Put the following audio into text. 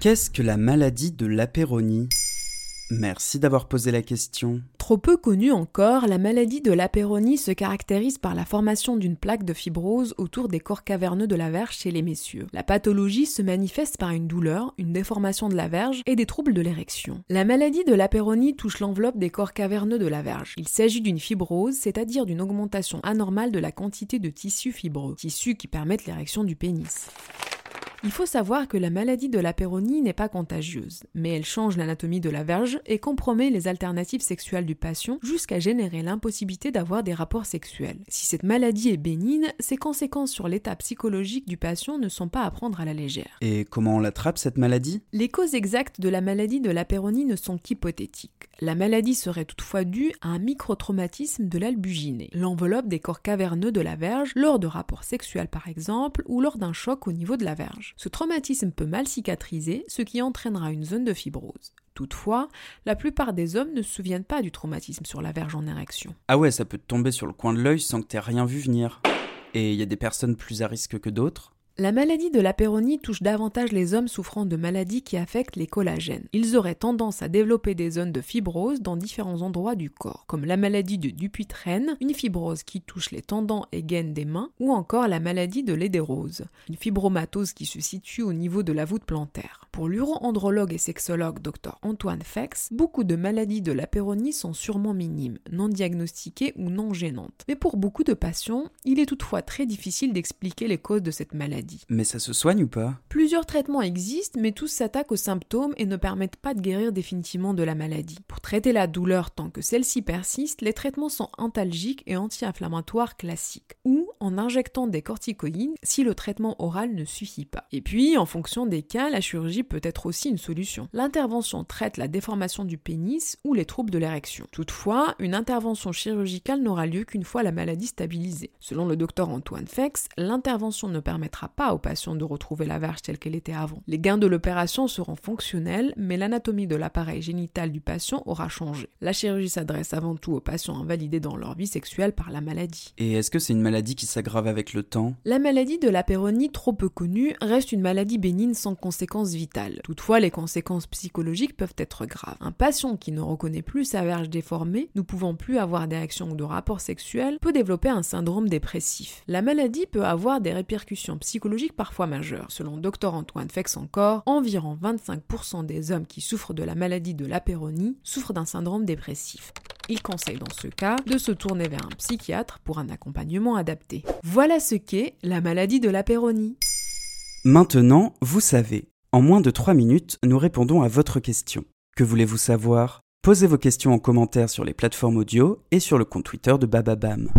Qu'est-ce que la maladie de l'apéronie? Merci d'avoir posé la question. Trop peu connue encore, la maladie de l'apéronie se caractérise par la formation d'une plaque de fibrose autour des corps caverneux de la verge chez les messieurs. La pathologie se manifeste par une douleur, une déformation de la verge et des troubles de l'érection. La maladie de l'apéronie touche l'enveloppe des corps caverneux de la verge. Il s'agit d'une fibrose, c'est-à-dire d'une augmentation anormale de la quantité de tissu fibreux, tissus qui permettent l'érection du pénis. Il faut savoir que la maladie de l'apéronie n'est pas contagieuse, mais elle change l'anatomie de la verge et compromet les alternatives sexuelles du patient jusqu'à générer l'impossibilité d'avoir des rapports sexuels. Si cette maladie est bénigne, ses conséquences sur l'état psychologique du patient ne sont pas à prendre à la légère. Et comment on l'attrape cette maladie? Les causes exactes de la maladie de l'apéronie ne sont qu'hypothétiques. La maladie serait toutefois due à un microtraumatisme de l'albuginée, l'enveloppe des corps caverneux de la verge lors de rapports sexuels par exemple ou lors d'un choc au niveau de la verge. Ce traumatisme peut mal cicatriser, ce qui entraînera une zone de fibrose. Toutefois, la plupart des hommes ne se souviennent pas du traumatisme sur la verge en érection. Ah ouais, ça peut te tomber sur le coin de l'œil sans que t'aies rien vu venir. Et il y a des personnes plus à risque que d'autres la maladie de l'apéronie touche davantage les hommes souffrant de maladies qui affectent les collagènes. Ils auraient tendance à développer des zones de fibrose dans différents endroits du corps, comme la maladie de Dupuytren, une fibrose qui touche les tendons et gaines des mains, ou encore la maladie de l'édérose, une fibromatose qui se situe au niveau de la voûte plantaire. Pour l'uro-andrologue et sexologue Dr Antoine Fex, beaucoup de maladies de l'apéronie sont sûrement minimes, non diagnostiquées ou non gênantes. Mais pour beaucoup de patients, il est toutefois très difficile d'expliquer les causes de cette maladie. Mais ça se soigne ou pas? Plusieurs traitements existent, mais tous s'attaquent aux symptômes et ne permettent pas de guérir définitivement de la maladie. Pour traiter la douleur tant que celle-ci persiste, les traitements sont antalgiques et anti-inflammatoires classiques, ou en injectant des corticoïdes si le traitement oral ne suffit pas. Et puis, en fonction des cas, la chirurgie peut être aussi une solution. L'intervention traite la déformation du pénis ou les troubles de l'érection. Toutefois, une intervention chirurgicale n'aura lieu qu'une fois la maladie stabilisée. Selon le docteur Antoine Fex, l'intervention ne permettra pas aux patients de retrouver la verge telle qu'elle était avant. Les gains de l'opération seront fonctionnels, mais l'anatomie de l'appareil génital du patient aura changé. La chirurgie s'adresse avant tout aux patients invalidés dans leur vie sexuelle par la maladie. Et est-ce que c'est une maladie qui s'aggrave avec le temps La maladie de l'apéronie, trop peu connue, reste une maladie bénigne sans conséquences vitales. Toutefois, les conséquences psychologiques peuvent être graves. Un patient qui ne reconnaît plus sa verge déformée, ne pouvant plus avoir d'érection ou de rapport sexuel, peut développer un syndrome dépressif. La maladie peut avoir des répercussions psychologiques parfois majeure. Selon Dr Antoine Fex encore, environ 25% des hommes qui souffrent de la maladie de l'apéronie souffrent d'un syndrome dépressif. Il conseille dans ce cas de se tourner vers un psychiatre pour un accompagnement adapté. Voilà ce qu'est la maladie de l'apéronie. Maintenant, vous savez. En moins de 3 minutes, nous répondons à votre question. Que voulez-vous savoir? Posez vos questions en commentaire sur les plateformes audio et sur le compte Twitter de. Bababam.